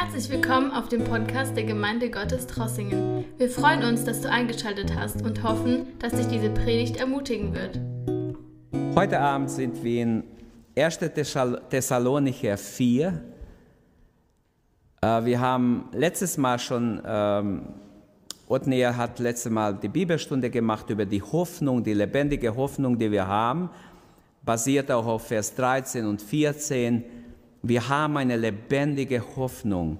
Herzlich willkommen auf dem Podcast der Gemeinde Gottes Trossingen. Wir freuen uns, dass du eingeschaltet hast und hoffen, dass dich diese Predigt ermutigen wird. Heute Abend sind wir in 1. Thessalonicher 4. Äh, wir haben letztes Mal schon, ähm, Otniel hat letztes Mal die Bibelstunde gemacht über die Hoffnung, die lebendige Hoffnung, die wir haben, basiert auch auf Vers 13 und 14 wir haben eine lebendige Hoffnung,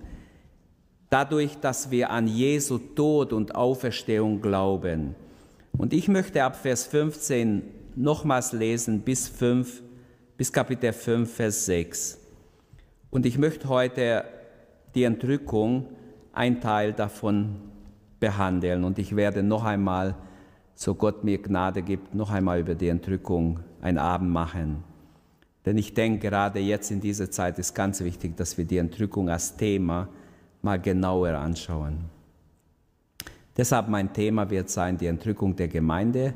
dadurch, dass wir an Jesu Tod und Auferstehung glauben. Und ich möchte ab Vers 15 nochmals lesen bis, 5, bis Kapitel 5, Vers 6. Und ich möchte heute die Entrückung, ein Teil davon behandeln. Und ich werde noch einmal, so Gott mir Gnade gibt, noch einmal über die Entrückung ein Abend machen. Denn ich denke, gerade jetzt in dieser Zeit ist ganz wichtig, dass wir die Entrückung als Thema mal genauer anschauen. Deshalb mein Thema wird sein die Entrückung der Gemeinde,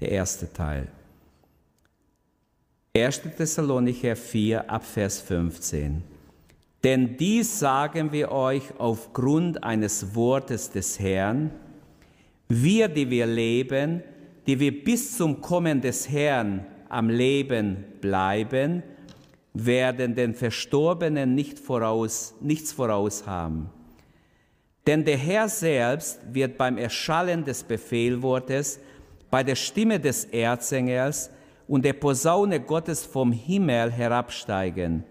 der erste Teil. 1. Thessalonicher 4 ab Vers 15. Denn dies sagen wir euch aufgrund eines Wortes des Herrn, wir, die wir leben, die wir bis zum Kommen des Herrn am Leben bleiben, werden den Verstorbenen nicht voraus, nichts voraus haben. Denn der Herr selbst wird beim Erschallen des Befehlwortes, bei der Stimme des Erzengels und der Posaune Gottes vom Himmel herabsteigen.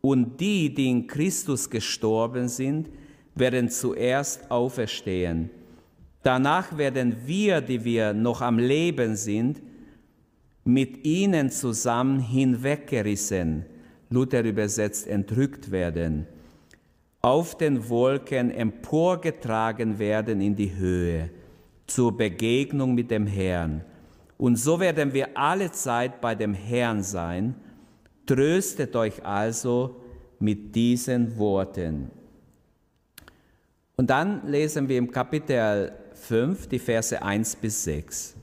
Und die, die in Christus gestorben sind, werden zuerst auferstehen. Danach werden wir, die wir noch am Leben sind, mit ihnen zusammen hinweggerissen, Luther übersetzt entrückt werden, auf den Wolken emporgetragen werden in die Höhe, zur Begegnung mit dem Herrn. Und so werden wir alle Zeit bei dem Herrn sein. Tröstet euch also mit diesen Worten. Und dann lesen wir im Kapitel 5 die Verse 1 bis 6.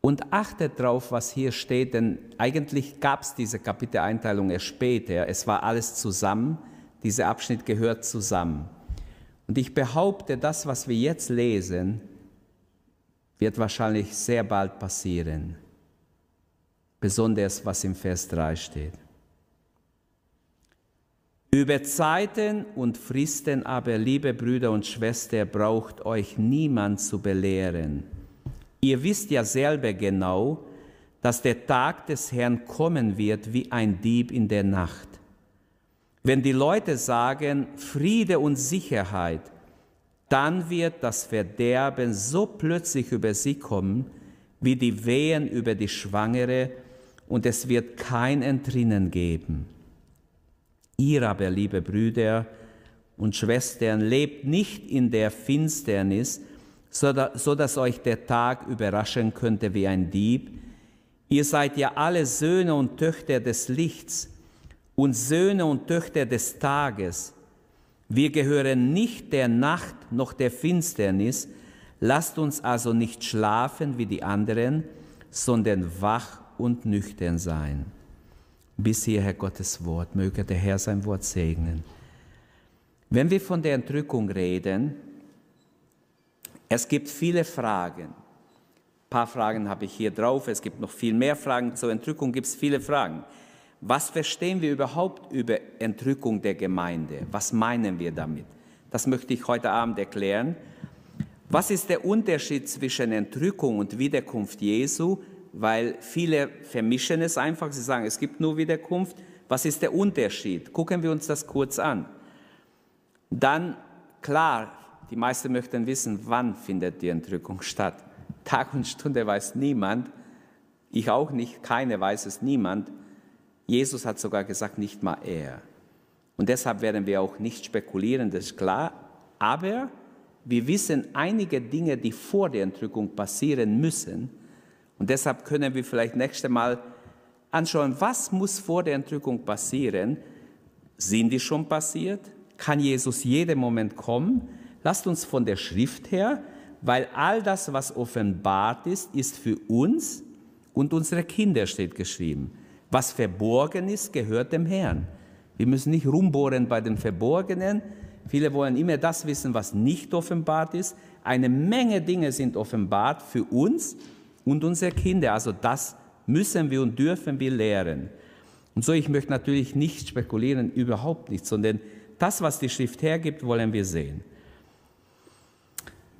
Und achtet darauf, was hier steht, denn eigentlich gab es diese Kapiteleinteilung erst später. Es war alles zusammen. Dieser Abschnitt gehört zusammen. Und ich behaupte, das, was wir jetzt lesen, wird wahrscheinlich sehr bald passieren. Besonders was im Vers 3 steht. Über Zeiten und Fristen aber, liebe Brüder und Schwestern, braucht euch niemand zu belehren Ihr wisst ja selber genau, dass der Tag des Herrn kommen wird wie ein Dieb in der Nacht. Wenn die Leute sagen Friede und Sicherheit, dann wird das Verderben so plötzlich über sie kommen, wie die Wehen über die Schwangere, und es wird kein Entrinnen geben. Ihr aber, liebe Brüder und Schwestern, lebt nicht in der Finsternis, so dass euch der Tag überraschen könnte wie ein Dieb. Ihr seid ja alle Söhne und Töchter des Lichts und Söhne und Töchter des Tages. Wir gehören nicht der Nacht noch der Finsternis. Lasst uns also nicht schlafen wie die anderen, sondern wach und nüchtern sein. Bis hierher Gottes Wort. Möge der Herr sein Wort segnen. Wenn wir von der Entrückung reden, es gibt viele Fragen. Ein paar Fragen habe ich hier drauf. Es gibt noch viel mehr Fragen. Zur Entrückung gibt es viele Fragen. Was verstehen wir überhaupt über Entrückung der Gemeinde? Was meinen wir damit? Das möchte ich heute Abend erklären. Was ist der Unterschied zwischen Entrückung und Wiederkunft Jesu? Weil viele vermischen es einfach. Sie sagen, es gibt nur Wiederkunft. Was ist der Unterschied? Gucken wir uns das kurz an. Dann, klar, die meisten möchten wissen, wann findet die Entrückung statt. Tag und Stunde weiß niemand, ich auch nicht, keine weiß es niemand. Jesus hat sogar gesagt, nicht mal er. Und deshalb werden wir auch nicht spekulieren, das ist klar. Aber wir wissen einige Dinge, die vor der Entrückung passieren müssen. Und deshalb können wir vielleicht nächste Mal anschauen, was muss vor der Entrückung passieren. Sind die schon passiert? Kann Jesus jeden Moment kommen? Lasst uns von der Schrift her, weil all das, was offenbart ist, ist für uns und unsere Kinder steht geschrieben. Was verborgen ist, gehört dem Herrn. Wir müssen nicht rumbohren bei den Verborgenen. Viele wollen immer das wissen, was nicht offenbart ist. Eine Menge Dinge sind offenbart für uns und unsere Kinder. Also das müssen wir und dürfen wir lehren. Und so, ich möchte natürlich nicht spekulieren, überhaupt nicht, sondern das, was die Schrift hergibt, wollen wir sehen.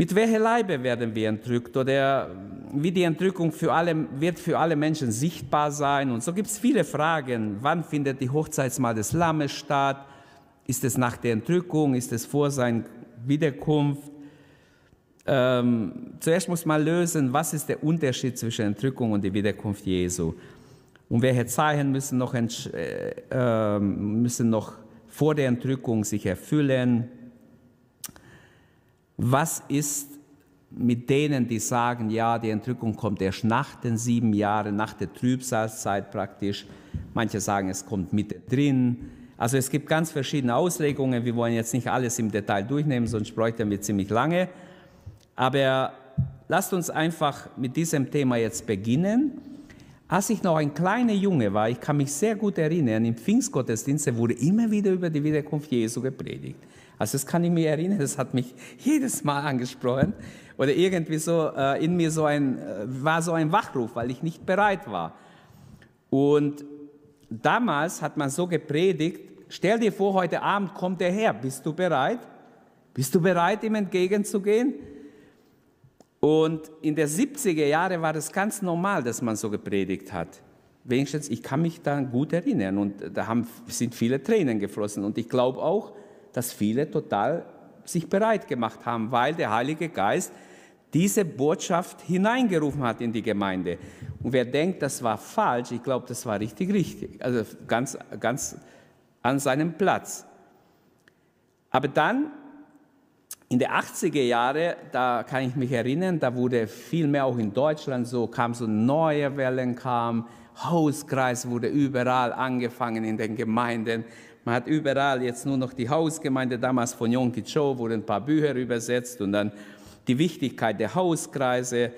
Mit welcher Leibe werden wir entrückt oder wie die Entrückung für alle, wird für alle Menschen sichtbar sein? Und so gibt es viele Fragen. Wann findet die Hochzeitsmahl des Lammes statt? Ist es nach der Entrückung? Ist es vor seiner Wiederkunft? Ähm, zuerst muss man lösen, was ist der Unterschied zwischen Entrückung und der Wiederkunft Jesu? Und welche Zeichen müssen noch, äh, äh, müssen noch vor der Entrückung sich erfüllen? Was ist mit denen, die sagen, ja, die Entrückung kommt erst nach den sieben Jahren, nach der Trübsalzeit praktisch. Manche sagen, es kommt mittendrin. Also es gibt ganz verschiedene Auslegungen. Wir wollen jetzt nicht alles im Detail durchnehmen, sonst bräuchten wir ziemlich lange. Aber lasst uns einfach mit diesem Thema jetzt beginnen. Als ich noch ein kleiner Junge war, ich kann mich sehr gut erinnern, im Pfingstgottesdienst wurde immer wieder über die Wiederkunft Jesu gepredigt. Also das kann ich mir erinnern, das hat mich jedes Mal angesprochen. Oder irgendwie so äh, in mir so ein, äh, war so ein Wachruf, weil ich nicht bereit war. Und damals hat man so gepredigt, stell dir vor, heute Abend kommt er her, bist du bereit? Bist du bereit, ihm entgegenzugehen? Und in der 70er Jahre war das ganz normal, dass man so gepredigt hat. Wenigstens, ich kann mich da gut erinnern und da haben, sind viele Tränen geflossen. Und ich glaube auch, dass viele total sich bereit gemacht haben, weil der Heilige Geist diese Botschaft hineingerufen hat in die Gemeinde. Und wer denkt, das war falsch, ich glaube, das war richtig, richtig. Also ganz, ganz an seinem Platz. Aber dann, in den 80er Jahren, da kann ich mich erinnern, da wurde viel mehr auch in Deutschland so, kam so neue Wellen, kam, Hauskreis wurde überall angefangen in den Gemeinden. Man hat überall jetzt nur noch die Hausgemeinde, damals von Yonki Cho wurden ein paar Bücher übersetzt und dann die Wichtigkeit der Hauskreise,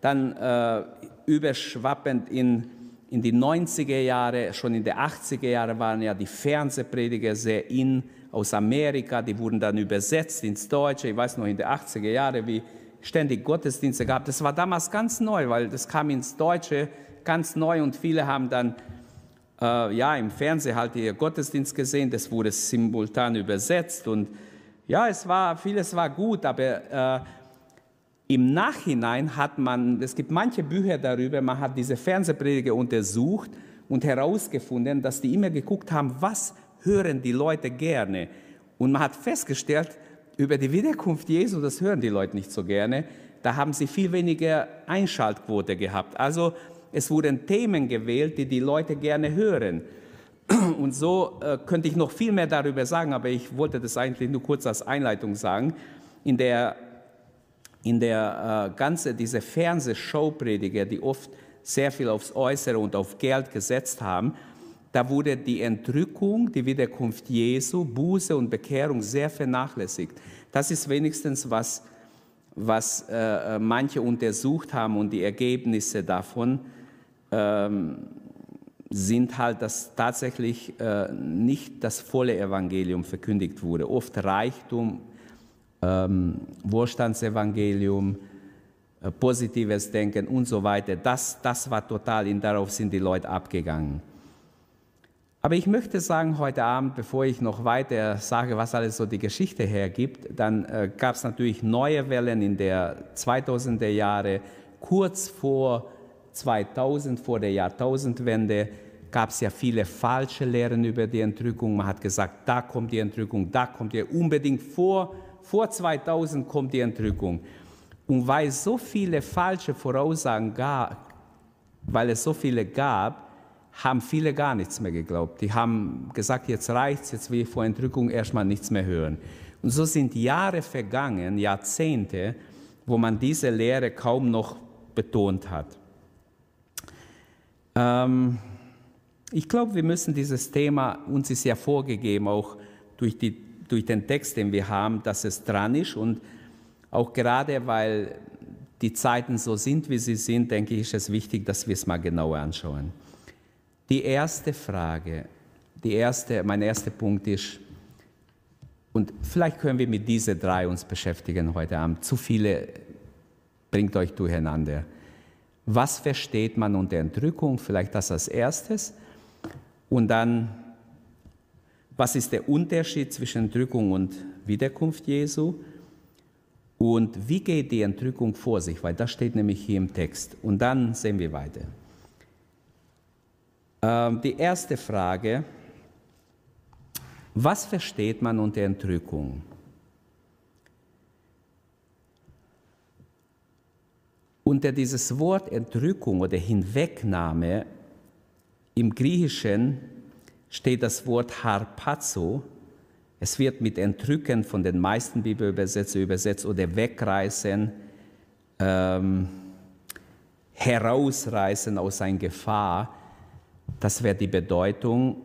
dann äh, überschwappend in, in die 90er Jahre, schon in den 80er Jahren waren ja die Fernsehprediger sehr in aus Amerika, die wurden dann übersetzt ins Deutsche. Ich weiß noch in den 80er Jahren, wie ständig Gottesdienste gab. Das war damals ganz neu, weil das kam ins Deutsche ganz neu und viele haben dann äh, ja, im Fernsehen halt ihr Gottesdienst gesehen, das wurde simultan übersetzt und ja, es war, vieles war gut, aber äh, im Nachhinein hat man, es gibt manche Bücher darüber, man hat diese Fernsehprediger untersucht und herausgefunden, dass die immer geguckt haben, was hören die Leute gerne. Und man hat festgestellt, über die Wiederkunft Jesu, das hören die Leute nicht so gerne. Da haben sie viel weniger Einschaltquote gehabt. Also es wurden Themen gewählt, die die Leute gerne hören. Und so äh, könnte ich noch viel mehr darüber sagen, aber ich wollte das eigentlich nur kurz als Einleitung sagen. In der, in der äh, ganze, diese Fernsehshow-Prediger, die oft sehr viel aufs Äußere und auf Geld gesetzt haben, da wurde die Entrückung, die Wiederkunft Jesu, Buße und Bekehrung sehr vernachlässigt. Das ist wenigstens was, was äh, äh manche untersucht haben und die Ergebnisse davon ähm, sind halt, dass tatsächlich äh, nicht das volle Evangelium verkündigt wurde. Oft Reichtum, ähm, Wohlstandsevangelium, äh, positives Denken und so weiter. Das, das war total, und darauf sind die Leute abgegangen. Aber ich möchte sagen, heute Abend, bevor ich noch weiter sage, was alles so die Geschichte hergibt, dann äh, gab es natürlich neue Wellen in der 2000er Jahre, kurz vor 2000 vor der Jahrtausendwende gab es ja viele falsche Lehren über die Entrückung. Man hat gesagt, da kommt die Entrückung, da kommt die, unbedingt vor, vor 2000 kommt die Entrückung. Und weil es so viele falsche Voraussagen gab, weil es so viele gab, haben viele gar nichts mehr geglaubt. Die haben gesagt, jetzt reicht's, jetzt will ich vor Entrückung erstmal nichts mehr hören. Und so sind Jahre vergangen, Jahrzehnte, wo man diese Lehre kaum noch betont hat. Ähm, ich glaube, wir müssen dieses Thema, uns ist ja vorgegeben, auch durch, die, durch den Text, den wir haben, dass es dran ist. Und auch gerade, weil die Zeiten so sind, wie sie sind, denke ich, ist es wichtig, dass wir es mal genauer anschauen. Die erste Frage, die erste, mein erster Punkt ist, und vielleicht können wir mit diesen drei uns beschäftigen heute Abend. Zu viele bringt euch durcheinander. Was versteht man unter Entrückung? Vielleicht das als erstes. Und dann, was ist der Unterschied zwischen Entrückung und Wiederkunft Jesu? Und wie geht die Entrückung vor sich? Weil das steht nämlich hier im Text. Und dann sehen wir weiter. Ähm, die erste Frage, was versteht man unter Entrückung? Unter dieses Wort Entrückung oder Hinwegnahme im Griechischen steht das Wort harpazo. Es wird mit Entrücken von den meisten Bibelübersetzern übersetzt oder wegreißen, ähm, herausreißen aus einer Gefahr. Das wäre die Bedeutung.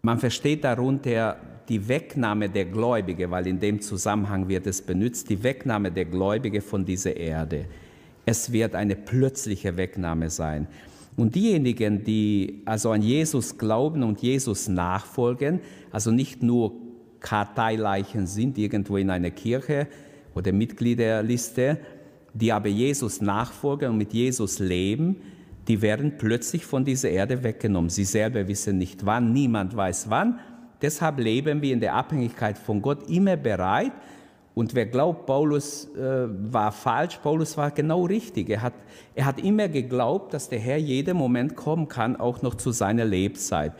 Man versteht darunter die Wegnahme der Gläubige, weil in dem Zusammenhang wird es benutzt, die Wegnahme der Gläubige von dieser Erde. Es wird eine plötzliche Wegnahme sein. Und diejenigen, die also an Jesus glauben und Jesus nachfolgen, also nicht nur Karteileichen sind irgendwo in einer Kirche oder Mitgliederliste, die aber Jesus nachfolgen und mit Jesus leben, die werden plötzlich von dieser Erde weggenommen. Sie selber wissen nicht wann, niemand weiß wann. Deshalb leben wir in der Abhängigkeit von Gott immer bereit. Und wer glaubt, Paulus äh, war falsch, Paulus war genau richtig. Er hat, er hat immer geglaubt, dass der Herr jeden Moment kommen kann, auch noch zu seiner Lebzeit.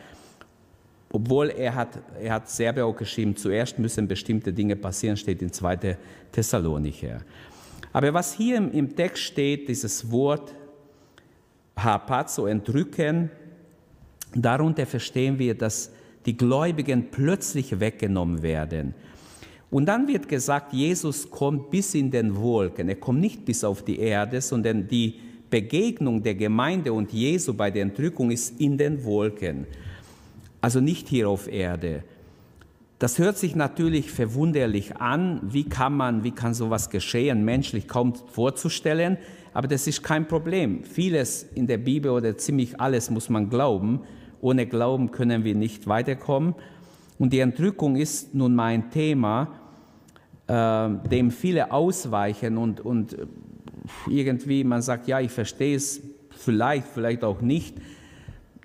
Obwohl er hat, er hat selber auch geschrieben, zuerst müssen bestimmte Dinge passieren, steht in 2. Thessalonicher. Aber was hier im, im Text steht, dieses Wort harpazo, entrücken. Darunter verstehen wir, dass die Gläubigen plötzlich weggenommen werden. Und dann wird gesagt, Jesus kommt bis in den Wolken. Er kommt nicht bis auf die Erde, sondern die Begegnung der Gemeinde und Jesu bei der Entrückung ist in den Wolken. Also nicht hier auf Erde. Das hört sich natürlich verwunderlich an. Wie kann man, wie kann sowas geschehen, menschlich kaum vorzustellen? Aber das ist kein Problem. Vieles in der Bibel oder ziemlich alles muss man glauben. Ohne Glauben können wir nicht weiterkommen. Und die Entrückung ist nun mal ein Thema, dem viele ausweichen und, und irgendwie man sagt, ja, ich verstehe es vielleicht, vielleicht auch nicht.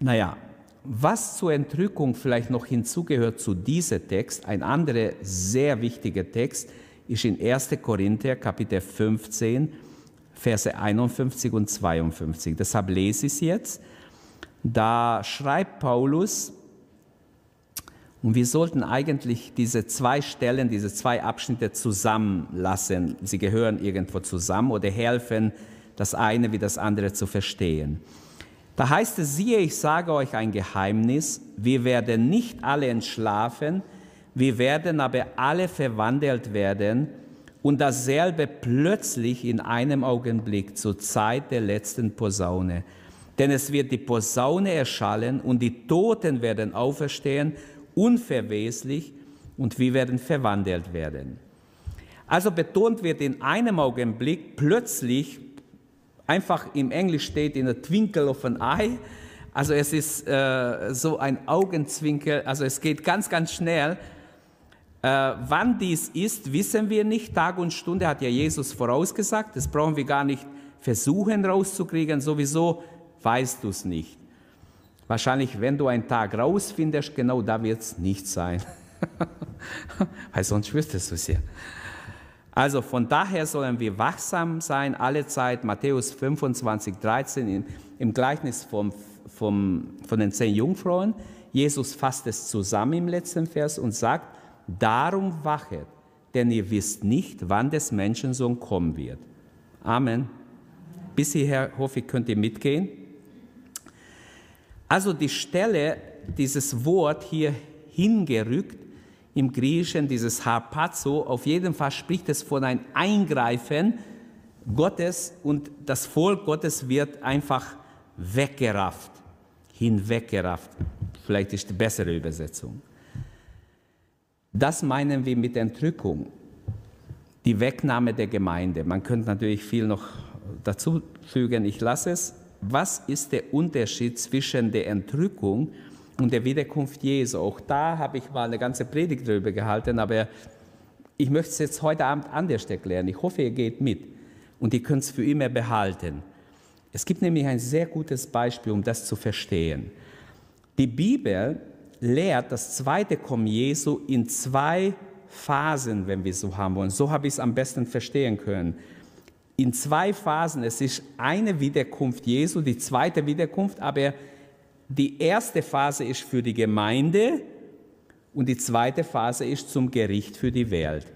Naja, was zur Entrückung vielleicht noch hinzugehört zu diesem Text, ein anderer sehr wichtiger Text, ist in 1. Korinther Kapitel 15, Verse 51 und 52. Deshalb lese ich es jetzt. Da schreibt Paulus, und wir sollten eigentlich diese zwei Stellen, diese zwei Abschnitte zusammenlassen. Sie gehören irgendwo zusammen oder helfen, das eine wie das andere zu verstehen. Da heißt es, siehe, ich sage euch ein Geheimnis, wir werden nicht alle entschlafen, wir werden aber alle verwandelt werden und dasselbe plötzlich in einem Augenblick zur Zeit der letzten Posaune. Denn es wird die Posaune erschallen und die Toten werden auferstehen, unverweslich, und wir werden verwandelt werden. Also betont wird in einem Augenblick plötzlich, einfach im Englisch steht in a twinkle of an eye, also es ist äh, so ein Augenzwinkel, also es geht ganz, ganz schnell, äh, wann dies ist, wissen wir nicht. Tag und Stunde hat ja Jesus vorausgesagt. Das brauchen wir gar nicht versuchen rauszukriegen. Sowieso weißt du es nicht. Wahrscheinlich, wenn du einen Tag rausfindest, genau da wird es nicht sein. Weil sonst wüsstest du es ja. Also von daher sollen wir wachsam sein, alle Zeit. Matthäus 25, 13 im, im Gleichnis vom, vom, von den zehn Jungfrauen. Jesus fasst es zusammen im letzten Vers und sagt, Darum wachet, denn ihr wisst nicht, wann des Menschensohn kommen wird. Amen. Bis hierher hoffe ich, könnt ihr mitgehen. Also die Stelle, dieses Wort hier hingerückt, im Griechischen dieses Harpazo, auf jeden Fall spricht es von einem Eingreifen Gottes und das Volk Gottes wird einfach weggerafft, hinweggerafft. Vielleicht ist die bessere Übersetzung. Das meinen wir mit Entrückung, die Wegnahme der Gemeinde. Man könnte natürlich viel noch dazu fügen, ich lasse es. Was ist der Unterschied zwischen der Entrückung und der Wiederkunft Jesu. Auch da habe ich mal eine ganze Predigt darüber gehalten, aber ich möchte es jetzt heute Abend anders erklären. Ich hoffe, ihr geht mit und ihr könnt es für immer behalten. Es gibt nämlich ein sehr gutes Beispiel, um das zu verstehen. Die Bibel lehrt das zweite Kommen Jesu in zwei Phasen, wenn wir so haben wollen. So habe ich es am besten verstehen können. In zwei Phasen. Es ist eine Wiederkunft Jesu, die zweite Wiederkunft, aber die erste Phase ist für die Gemeinde und die zweite Phase ist zum Gericht für die Welt.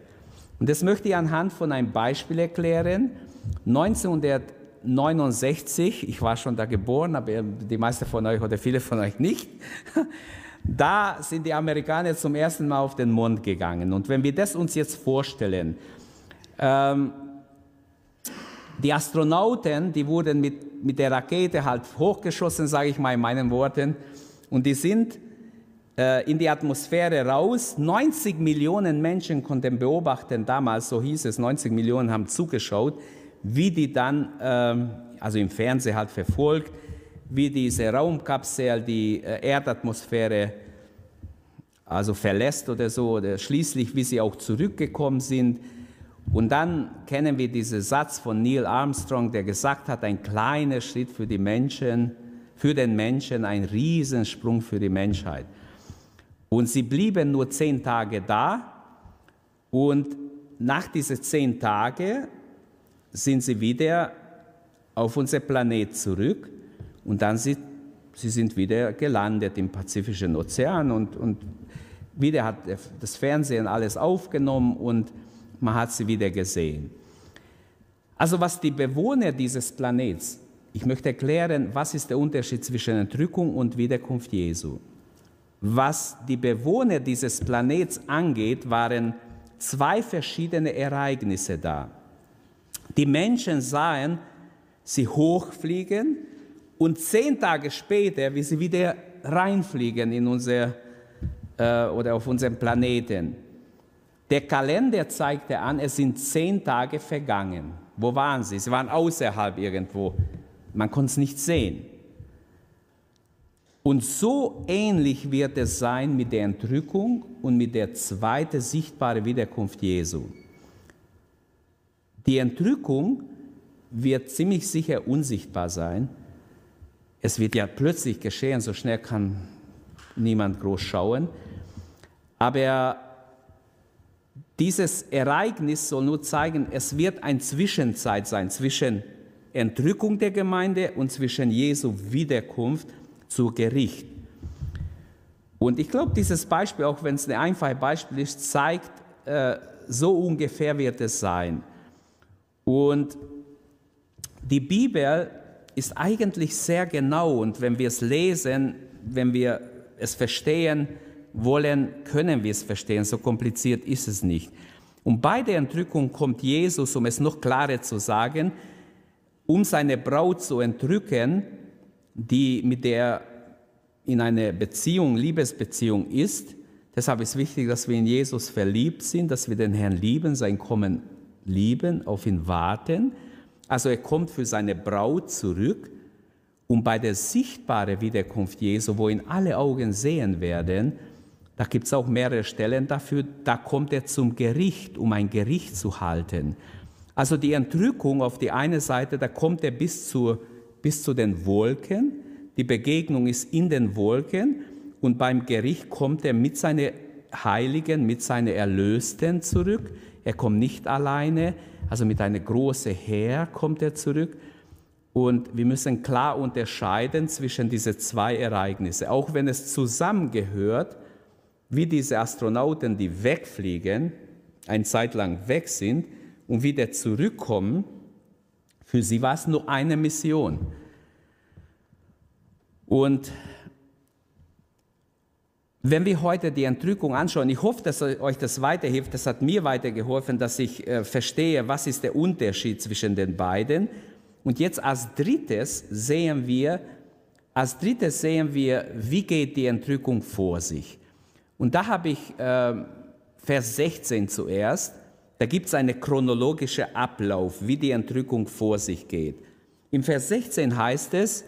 Und das möchte ich anhand von einem Beispiel erklären. 1969, ich war schon da geboren, aber die meisten von euch oder viele von euch nicht, da sind die Amerikaner zum ersten Mal auf den Mond gegangen. Und wenn wir das uns jetzt vorstellen, ähm, die Astronauten, die wurden mit, mit der Rakete halt hochgeschossen, sage ich mal in meinen Worten, und die sind äh, in die Atmosphäre raus. 90 Millionen Menschen konnten beobachten, damals, so hieß es, 90 Millionen haben zugeschaut, wie die dann, ähm, also im Fernsehen halt verfolgt, wie diese Raumkapsel die äh, Erdatmosphäre also verlässt oder so, oder schließlich, wie sie auch zurückgekommen sind. Und dann kennen wir diesen Satz von Neil Armstrong, der gesagt hat, ein kleiner Schritt für die Menschen, für den Menschen, ein Riesensprung für die Menschheit. Und sie blieben nur zehn Tage da. Und nach diesen zehn Tagen sind sie wieder auf unser Planet zurück. Und dann sind sie sind wieder gelandet im Pazifischen Ozean. Und, und wieder hat das Fernsehen alles aufgenommen. Und man hat sie wieder gesehen. Also was die Bewohner dieses Planets, ich möchte erklären, was ist der Unterschied zwischen Entrückung und Wiederkunft Jesu. Was die Bewohner dieses Planets angeht, waren zwei verschiedene Ereignisse da. Die Menschen sahen sie hochfliegen und zehn Tage später, wie sie wieder reinfliegen in unser, äh, oder auf unseren Planeten. Der Kalender zeigte an, es sind zehn Tage vergangen. Wo waren sie? Sie waren außerhalb irgendwo. Man konnte es nicht sehen. Und so ähnlich wird es sein mit der Entrückung und mit der zweiten sichtbaren Wiederkunft Jesu. Die Entrückung wird ziemlich sicher unsichtbar sein, es wird ja plötzlich geschehen, so schnell kann niemand groß schauen. Aber dieses Ereignis soll nur zeigen, es wird eine Zwischenzeit sein zwischen Entrückung der Gemeinde und zwischen Jesu Wiederkunft zu Gericht. Und ich glaube, dieses Beispiel, auch wenn es ein einfaches Beispiel ist, zeigt, äh, so ungefähr wird es sein. Und die Bibel ist eigentlich sehr genau und wenn wir es lesen, wenn wir es verstehen wollen, können wir es verstehen. So kompliziert ist es nicht. Und bei der Entrückung kommt Jesus, um es noch klarer zu sagen, um seine Braut zu entrücken, die mit der in einer Beziehung, Liebesbeziehung ist. Deshalb ist wichtig, dass wir in Jesus verliebt sind, dass wir den Herrn lieben, sein Kommen lieben, auf ihn warten also er kommt für seine Braut zurück und bei der sichtbaren Wiederkunft Jesu, wo ihn alle Augen sehen werden, da gibt es auch mehrere Stellen dafür, da kommt er zum Gericht, um ein Gericht zu halten. Also die Entrückung auf die eine Seite, da kommt er bis zu, bis zu den Wolken, die Begegnung ist in den Wolken und beim Gericht kommt er mit seinen Heiligen, mit seinen Erlösten zurück. Er kommt nicht alleine, also mit einer großen Heer kommt er zurück. Und wir müssen klar unterscheiden zwischen diesen zwei Ereignissen. Auch wenn es zusammengehört, wie diese Astronauten, die wegfliegen, eine Zeit lang weg sind und wieder zurückkommen, für sie war es nur eine Mission. Und wenn wir heute die Entrückung anschauen, ich hoffe, dass euch das weiterhilft, das hat mir weitergeholfen, dass ich äh, verstehe, was ist der Unterschied zwischen den beiden. Und jetzt als drittes sehen wir, als drittes sehen wir, wie geht die Entrückung vor sich. Und da habe ich äh, Vers 16 zuerst, da gibt es einen chronologischen Ablauf, wie die Entrückung vor sich geht. Im Vers 16 heißt es,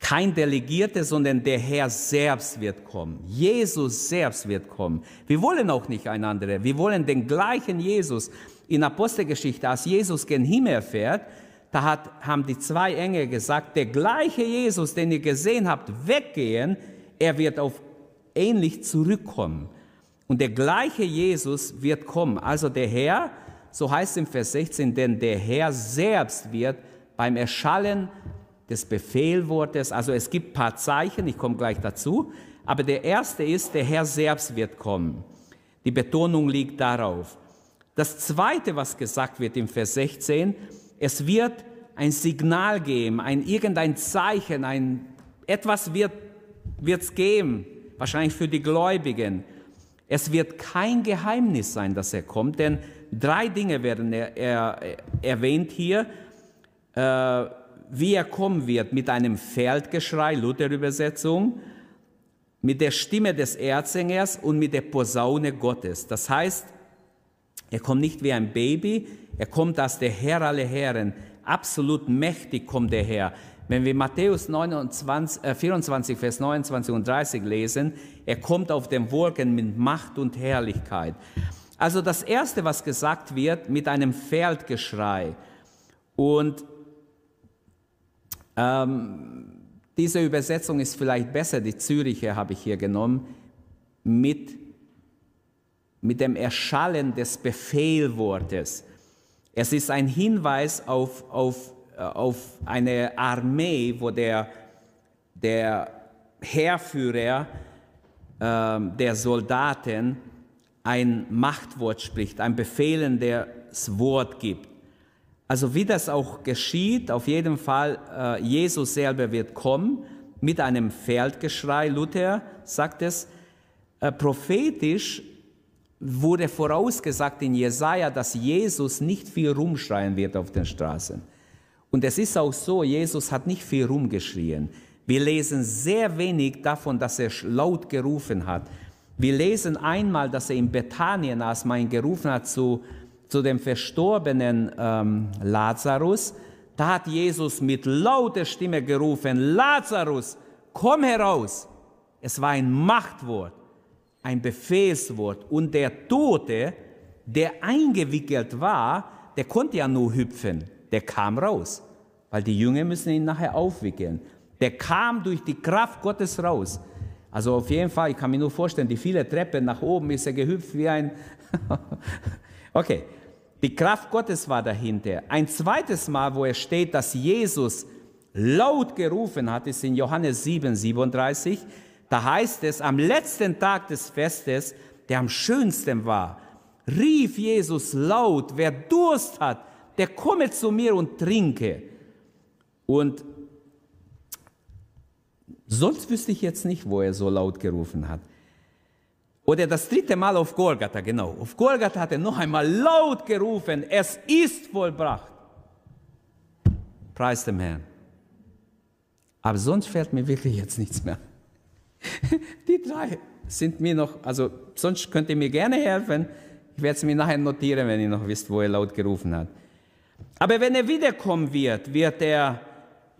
kein Delegierte, sondern der Herr selbst wird kommen. Jesus selbst wird kommen. Wir wollen auch nicht ein anderer. Wir wollen den gleichen Jesus. In Apostelgeschichte, als Jesus gen Himmel fährt, da hat, haben die zwei Engel gesagt, der gleiche Jesus, den ihr gesehen habt, weggehen, er wird auf ähnlich zurückkommen. Und der gleiche Jesus wird kommen. Also der Herr, so heißt es im Vers 16, denn der Herr selbst wird beim Erschallen des Befehlwortes, also es gibt ein paar Zeichen, ich komme gleich dazu, aber der erste ist, der Herr selbst wird kommen. Die Betonung liegt darauf. Das zweite, was gesagt wird im Vers 16, es wird ein Signal geben, ein irgendein Zeichen, ein etwas wird es geben, wahrscheinlich für die Gläubigen. Es wird kein Geheimnis sein, dass er kommt, denn drei Dinge werden er, er, erwähnt hier. Äh, wie er kommen wird, mit einem Feldgeschrei, Luther-Übersetzung, mit der Stimme des Erzengers und mit der Posaune Gottes. Das heißt, er kommt nicht wie ein Baby, er kommt als der Herr aller Herren. Absolut mächtig kommt der Herr. Wenn wir Matthäus 29, äh 24, Vers 29 und 30 lesen, er kommt auf den Wolken mit Macht und Herrlichkeit. Also das Erste, was gesagt wird, mit einem Feldgeschrei. Und ähm, diese Übersetzung ist vielleicht besser, die Züricher habe ich hier genommen, mit, mit dem Erschallen des Befehlwortes. Es ist ein Hinweis auf, auf, auf eine Armee, wo der, der Heerführer äh, der Soldaten ein Machtwort spricht, ein befehlendes Wort gibt. Also wie das auch geschieht, auf jeden Fall, äh, Jesus selber wird kommen mit einem Feldgeschrei. Luther sagt es, äh, prophetisch wurde vorausgesagt in Jesaja, dass Jesus nicht viel rumschreien wird auf den Straßen. Und es ist auch so, Jesus hat nicht viel rumgeschrien. Wir lesen sehr wenig davon, dass er laut gerufen hat. Wir lesen einmal, dass er in Bethanien, als man ihn gerufen hat zu zu dem verstorbenen ähm, Lazarus, da hat Jesus mit lauter Stimme gerufen, Lazarus, komm heraus. Es war ein Machtwort, ein Befehlswort. Und der Tote, der eingewickelt war, der konnte ja nur hüpfen. Der kam raus, weil die Jünger müssen ihn nachher aufwickeln. Der kam durch die Kraft Gottes raus. Also auf jeden Fall, ich kann mir nur vorstellen, die viele Treppen nach oben ist er gehüpft wie ein... okay, die Kraft Gottes war dahinter. Ein zweites Mal, wo es steht, dass Jesus laut gerufen hat, ist in Johannes 7, 37. Da heißt es, am letzten Tag des Festes, der am schönsten war, rief Jesus laut, wer Durst hat, der komme zu mir und trinke. Und sonst wüsste ich jetzt nicht, wo er so laut gerufen hat. Oder das dritte Mal auf Golgatha, genau. Auf Golgatha hat er noch einmal laut gerufen, es ist vollbracht. Preis dem Herrn. Aber sonst fällt mir wirklich jetzt nichts mehr. Die drei sind mir noch, also sonst könnt ihr mir gerne helfen. Ich werde es mir nachher notieren, wenn ihr noch wisst, wo er laut gerufen hat. Aber wenn er wiederkommen wird, wird er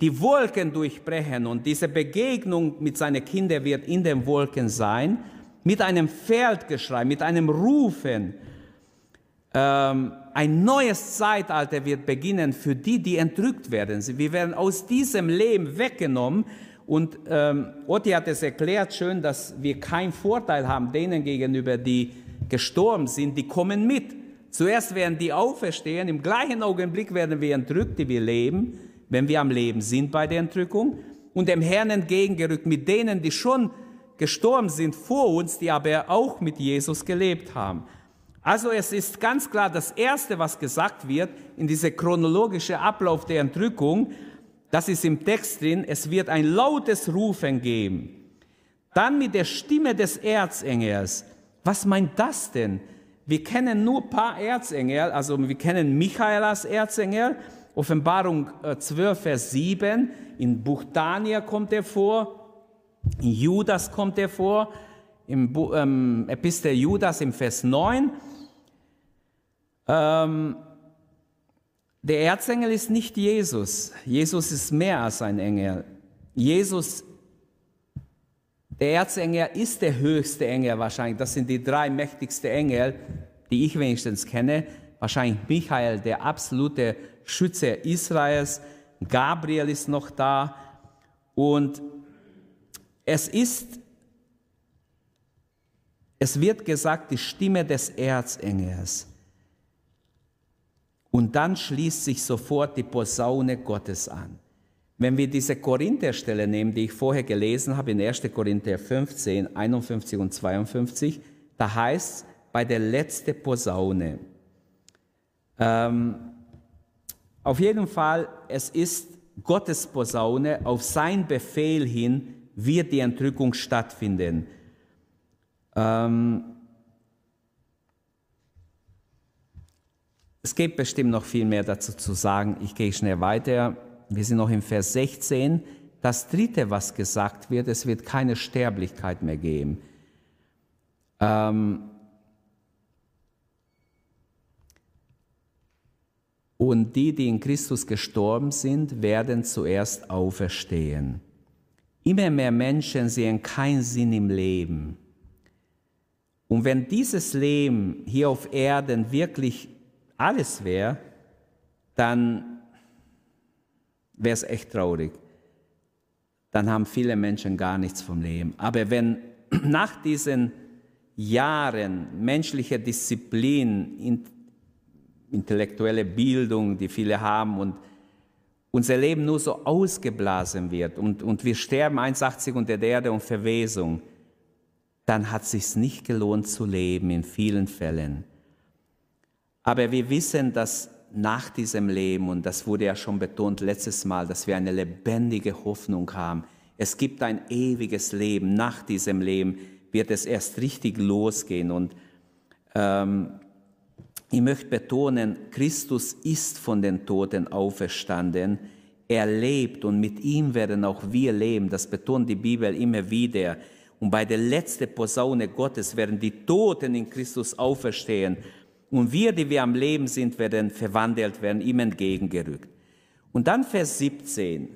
die Wolken durchbrechen und diese Begegnung mit seinen Kindern wird in den Wolken sein mit einem Feldgeschrei, mit einem Rufen. Ähm, ein neues Zeitalter wird beginnen für die, die entrückt werden. Wir werden aus diesem Leben weggenommen. Und ähm, Otti hat es erklärt schön, dass wir keinen Vorteil haben denen gegenüber, die gestorben sind. Die kommen mit. Zuerst werden die auferstehen, im gleichen Augenblick werden wir entrückt, die wir leben, wenn wir am Leben sind bei der Entrückung, und dem Herrn entgegengerückt mit denen, die schon gestorben sind vor uns, die aber auch mit Jesus gelebt haben. Also es ist ganz klar, das Erste, was gesagt wird in dieser chronologische Ablauf der Entrückung, das ist im Text drin, es wird ein lautes Rufen geben. Dann mit der Stimme des Erzengels. Was meint das denn? Wir kennen nur ein paar Erzengel, also wir kennen Michael als Erzengel, Offenbarung 12, äh, Vers 7, in Buch Daniel kommt er vor, in Judas kommt er vor, im ähm, Epistel Judas im Vers 9. Ähm, der Erzengel ist nicht Jesus. Jesus ist mehr als ein Engel. Jesus, der Erzengel ist der höchste Engel wahrscheinlich. Das sind die drei mächtigsten Engel, die ich wenigstens kenne. Wahrscheinlich Michael, der absolute Schütze Israels. Gabriel ist noch da. Und es ist, es wird gesagt, die Stimme des Erzengels. Und dann schließt sich sofort die Posaune Gottes an. Wenn wir diese Korintherstelle nehmen, die ich vorher gelesen habe, in 1. Korinther 15, 51 und 52, da heißt es bei der letzten Posaune. Ähm, auf jeden Fall, es ist Gottes Posaune, auf sein Befehl hin wird die Entrückung stattfinden. Ähm, Es gibt bestimmt noch viel mehr dazu zu sagen. Ich gehe schnell weiter. Wir sind noch im Vers 16. Das dritte, was gesagt wird, es wird keine Sterblichkeit mehr geben. Ähm Und die, die in Christus gestorben sind, werden zuerst auferstehen. Immer mehr Menschen sehen keinen Sinn im Leben. Und wenn dieses Leben hier auf Erden wirklich alles wäre, dann wäre es echt traurig. Dann haben viele Menschen gar nichts vom Leben. Aber wenn nach diesen Jahren menschliche Disziplin, intellektuelle Bildung, die viele haben und unser Leben nur so ausgeblasen wird und, und wir sterben 1,80 unter der Erde und Verwesung, dann hat es sich nicht gelohnt zu leben in vielen Fällen. Aber wir wissen, dass nach diesem Leben, und das wurde ja schon betont letztes Mal, dass wir eine lebendige Hoffnung haben. Es gibt ein ewiges Leben. Nach diesem Leben wird es erst richtig losgehen. Und ähm, ich möchte betonen, Christus ist von den Toten auferstanden. Er lebt und mit ihm werden auch wir leben. Das betont die Bibel immer wieder. Und bei der letzten Posaune Gottes werden die Toten in Christus auferstehen und wir, die wir am Leben sind, werden verwandelt werden, ihm entgegengerückt. Und dann Vers 17.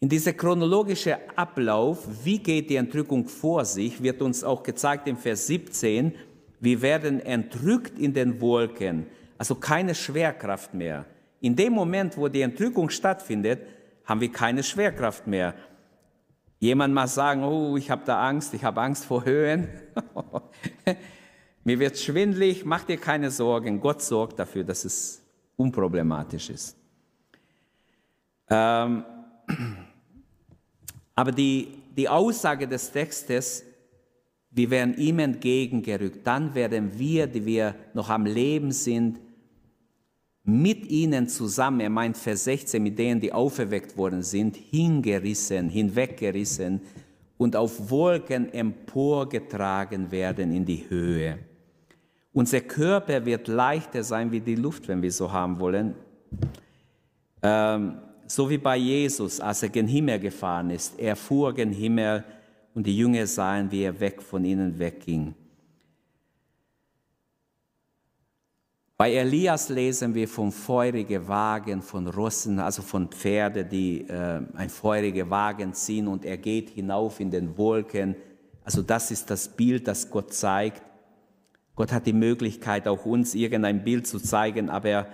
In dieser chronologische Ablauf, wie geht die Entrückung vor sich, wird uns auch gezeigt im Vers 17. Wir werden entrückt in den Wolken, also keine Schwerkraft mehr. In dem Moment, wo die Entrückung stattfindet, haben wir keine Schwerkraft mehr. Jemand mal sagen, oh, ich habe da Angst, ich habe Angst vor Höhen. Mir wird schwindlig, mach dir keine Sorgen. Gott sorgt dafür, dass es unproblematisch ist. Ähm, aber die, die Aussage des Textes, wir werden ihm entgegengerückt, dann werden wir, die wir noch am Leben sind, mit ihnen zusammen, er meint Vers 16, mit denen, die auferweckt worden sind, hingerissen, hinweggerissen und auf Wolken emporgetragen werden in die Höhe. Unser Körper wird leichter sein wie die Luft, wenn wir so haben wollen. Ähm, so wie bei Jesus, als er gen Himmel gefahren ist. Er fuhr gen Himmel und die Jünger sahen, wie er weg von ihnen wegging. Bei Elias lesen wir vom feurigen Wagen, von Rossen, also von Pferden, die äh, ein feuriger Wagen ziehen und er geht hinauf in den Wolken. Also das ist das Bild, das Gott zeigt. Gott hat die Möglichkeit, auch uns irgendein Bild zu zeigen, aber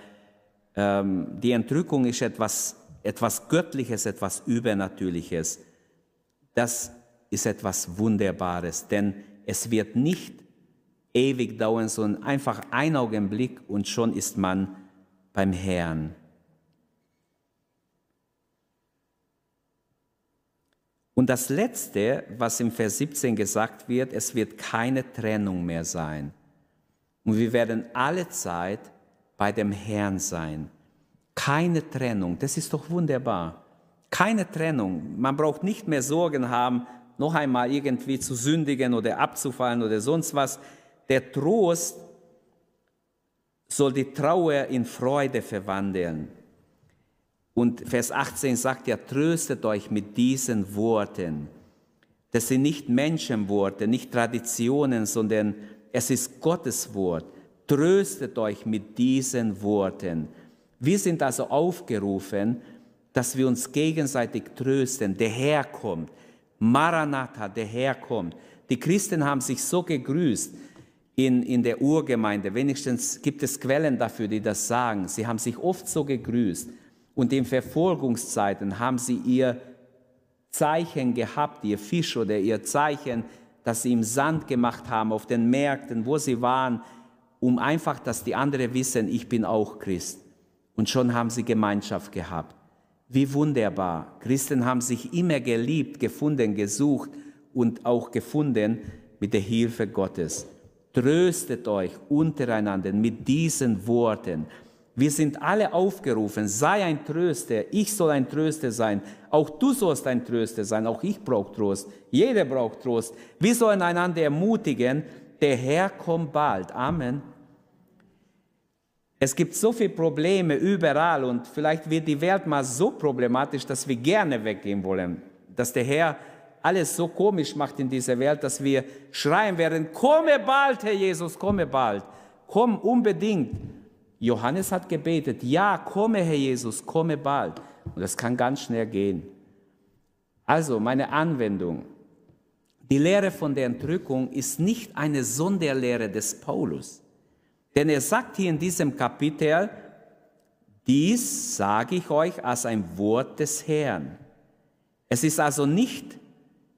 ähm, die Entrückung ist etwas, etwas Göttliches, etwas Übernatürliches. Das ist etwas Wunderbares, denn es wird nicht ewig dauern, sondern einfach ein Augenblick und schon ist man beim Herrn. Und das Letzte, was im Vers 17 gesagt wird, es wird keine Trennung mehr sein. Und wir werden alle Zeit bei dem Herrn sein. Keine Trennung, das ist doch wunderbar. Keine Trennung. Man braucht nicht mehr Sorgen haben, noch einmal irgendwie zu sündigen oder abzufallen oder sonst was. Der Trost soll die Trauer in Freude verwandeln. Und Vers 18 sagt ja, tröstet euch mit diesen Worten. Das sind nicht Menschenworte, nicht Traditionen, sondern es ist Gottes Wort. Tröstet euch mit diesen Worten. Wir sind also aufgerufen, dass wir uns gegenseitig trösten. Der Herr kommt. Maranatha, der Herr kommt. Die Christen haben sich so gegrüßt in, in der Urgemeinde. Wenigstens gibt es Quellen dafür, die das sagen. Sie haben sich oft so gegrüßt. Und in Verfolgungszeiten haben sie ihr Zeichen gehabt, ihr Fisch oder ihr Zeichen, das sie im Sand gemacht haben, auf den Märkten, wo sie waren, um einfach, dass die anderen wissen, ich bin auch Christ. Und schon haben sie Gemeinschaft gehabt. Wie wunderbar. Christen haben sich immer geliebt, gefunden, gesucht und auch gefunden mit der Hilfe Gottes. Tröstet euch untereinander mit diesen Worten. Wir sind alle aufgerufen, sei ein Tröster, ich soll ein Tröster sein, auch du sollst ein Tröster sein, auch ich brauche Trost, jeder braucht Trost. Wir sollen einander ermutigen, der Herr kommt bald. Amen. Es gibt so viele Probleme überall und vielleicht wird die Welt mal so problematisch, dass wir gerne weggehen wollen, dass der Herr alles so komisch macht in dieser Welt, dass wir schreien werden, komme bald, Herr Jesus, komme bald, komm unbedingt. Johannes hat gebetet, ja, komme, Herr Jesus, komme bald. Und das kann ganz schnell gehen. Also meine Anwendung. Die Lehre von der Entrückung ist nicht eine Sonderlehre des Paulus. Denn er sagt hier in diesem Kapitel, dies sage ich euch als ein Wort des Herrn. Es ist also nicht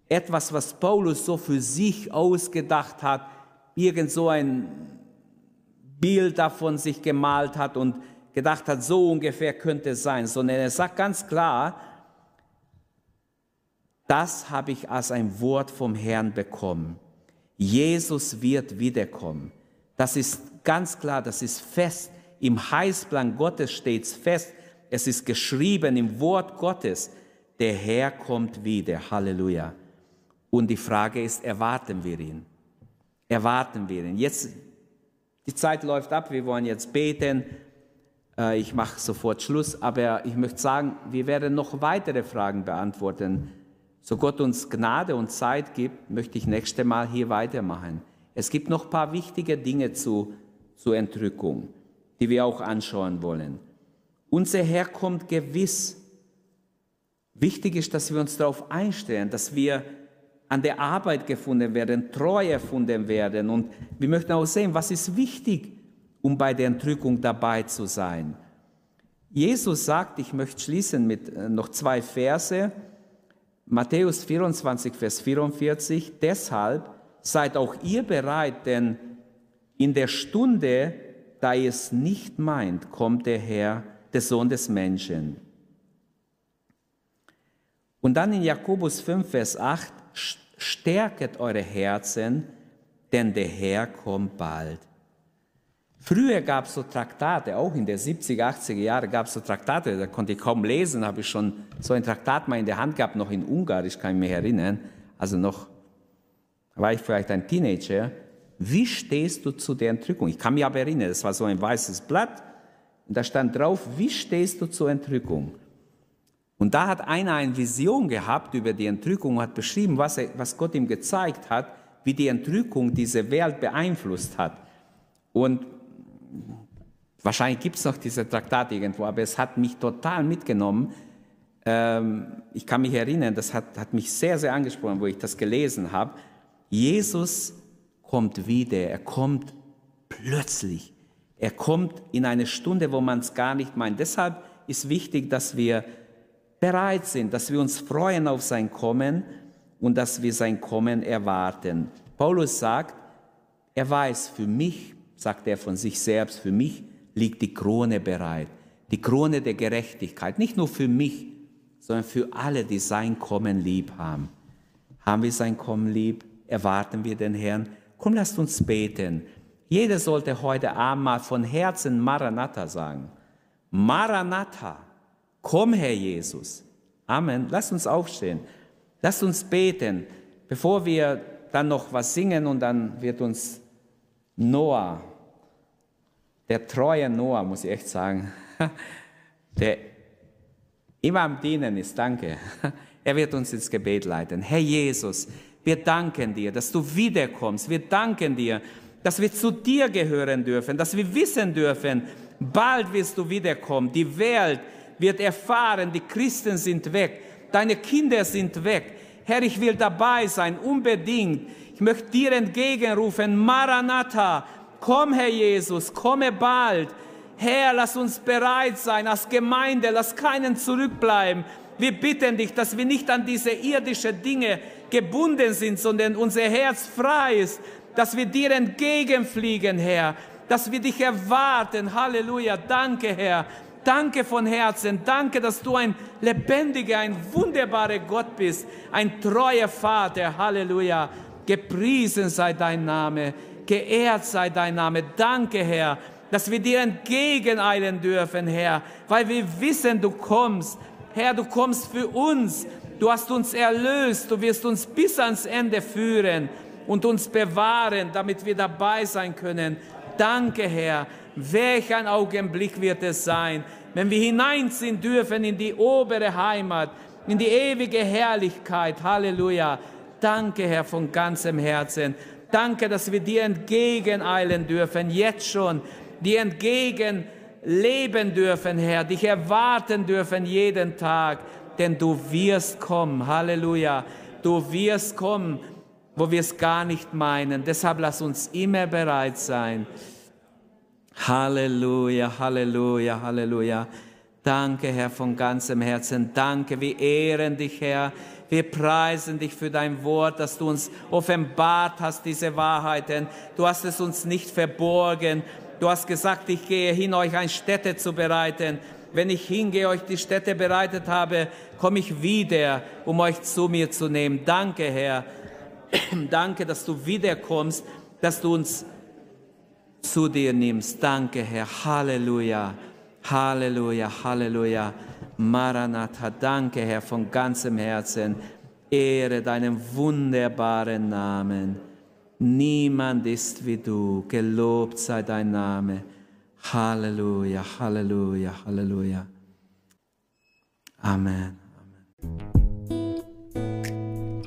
etwas, was Paulus so für sich ausgedacht hat, irgend so ein Bild davon sich gemalt hat und gedacht hat, so ungefähr könnte es sein, sondern er sagt ganz klar, das habe ich als ein Wort vom Herrn bekommen. Jesus wird wiederkommen. Das ist ganz klar, das ist fest. Im Heißplan Gottes steht es fest. Es ist geschrieben im Wort Gottes. Der Herr kommt wieder. Halleluja. Und die Frage ist, erwarten wir ihn? Erwarten wir ihn? Jetzt, die Zeit läuft ab, wir wollen jetzt beten. Äh, ich mache sofort Schluss, aber ich möchte sagen, wir werden noch weitere Fragen beantworten. So Gott uns Gnade und Zeit gibt, möchte ich nächste Mal hier weitermachen. Es gibt noch ein paar wichtige Dinge zu zur Entrückung, die wir auch anschauen wollen. Unser Herr kommt gewiss. Wichtig ist, dass wir uns darauf einstellen, dass wir an der Arbeit gefunden werden, treu erfunden werden. Und wir möchten auch sehen, was ist wichtig, um bei der Entrückung dabei zu sein. Jesus sagt, ich möchte schließen mit äh, noch zwei Verse. Matthäus 24, Vers 44. Deshalb seid auch ihr bereit, denn in der Stunde, da ihr es nicht meint, kommt der Herr, der Sohn des Menschen. Und dann in Jakobus 5, Vers 8, stärket eure Herzen, denn der Herr kommt bald. Früher gab es so Traktate, auch in den 70er, 80er Jahren gab es so Traktate, da konnte ich kaum lesen, habe ich schon so ein Traktat mal in der Hand gehabt, noch in Ungarisch, kann ich mich erinnern. Also noch war ich vielleicht ein Teenager. Wie stehst du zu der Entrückung? Ich kann mich aber erinnern, das war so ein weißes Blatt und da stand drauf, wie stehst du zur Entrückung? Und da hat einer eine Vision gehabt über die Entrückung und hat beschrieben, was, er, was Gott ihm gezeigt hat, wie die Entrückung diese Welt beeinflusst hat. Und wahrscheinlich gibt es noch diese Traktate irgendwo, aber es hat mich total mitgenommen. Ähm, ich kann mich erinnern, das hat, hat mich sehr, sehr angesprochen, wo ich das gelesen habe. Jesus kommt wieder, er kommt plötzlich. Er kommt in eine Stunde, wo man es gar nicht meint. Deshalb ist wichtig, dass wir bereit sind, dass wir uns freuen auf sein Kommen und dass wir sein Kommen erwarten. Paulus sagt, er weiß, für mich, sagt er von sich selbst, für mich liegt die Krone bereit. Die Krone der Gerechtigkeit. Nicht nur für mich, sondern für alle, die sein Kommen lieb haben. Haben wir sein Kommen lieb? Erwarten wir den Herrn? Komm, lasst uns beten. Jeder sollte heute Abend mal von Herzen Maranatha sagen. Maranatha, komm Herr Jesus. Amen. Lasst uns aufstehen. Lasst uns beten, bevor wir dann noch was singen und dann wird uns Noah, der treue Noah, muss ich echt sagen, der immer am Dienen ist, danke. Er wird uns ins Gebet leiten. Herr Jesus, wir danken dir, dass du wiederkommst. Wir danken dir, dass wir zu dir gehören dürfen, dass wir wissen dürfen, bald wirst du wiederkommen. Die Welt wird erfahren, die Christen sind weg, deine Kinder sind weg. Herr, ich will dabei sein, unbedingt. Ich möchte dir entgegenrufen, Maranatha, komm Herr Jesus, komme bald. Herr, lass uns bereit sein als Gemeinde, lass keinen zurückbleiben. Wir bitten dich, dass wir nicht an diese irdischen Dinge gebunden sind, sondern unser Herz frei ist, dass wir dir entgegenfliegen, Herr, dass wir dich erwarten. Halleluja. Danke, Herr. Danke von Herzen. Danke, dass du ein lebendiger, ein wunderbarer Gott bist, ein treuer Vater. Halleluja. Gepriesen sei dein Name. Geehrt sei dein Name. Danke, Herr, dass wir dir entgegeneilen dürfen, Herr, weil wir wissen, du kommst. Herr, du kommst für uns. Du hast uns erlöst. Du wirst uns bis ans Ende führen und uns bewahren, damit wir dabei sein können. Danke, Herr. Welch ein Augenblick wird es sein, wenn wir hineinziehen dürfen in die obere Heimat, in die ewige Herrlichkeit. Halleluja. Danke, Herr, von ganzem Herzen. Danke, dass wir dir entgegeneilen dürfen, jetzt schon, dir entgegenleben dürfen, Herr, dich erwarten dürfen jeden Tag, denn du wirst kommen. Halleluja. Du wirst kommen, wo wir es gar nicht meinen. Deshalb lass uns immer bereit sein. Halleluja, Halleluja, Halleluja. Danke, Herr, von ganzem Herzen. Danke, wir ehren dich, Herr. Wir preisen dich für dein Wort, dass du uns offenbart hast, diese Wahrheiten. Du hast es uns nicht verborgen. Du hast gesagt, ich gehe hin, euch eine Stätte zu bereiten. Wenn ich hingehe, euch die Stätte bereitet habe, komme ich wieder, um euch zu mir zu nehmen. Danke, Herr. Danke, dass du wiederkommst, dass du uns zu dir nimmst. Danke, Herr. Halleluja. Halleluja, Halleluja. Maranatha, danke, Herr, von ganzem Herzen. Ehre deinen wunderbaren Namen. Niemand ist wie du. Gelobt sei dein Name. Halleluja, Halleluja, Halleluja. Amen.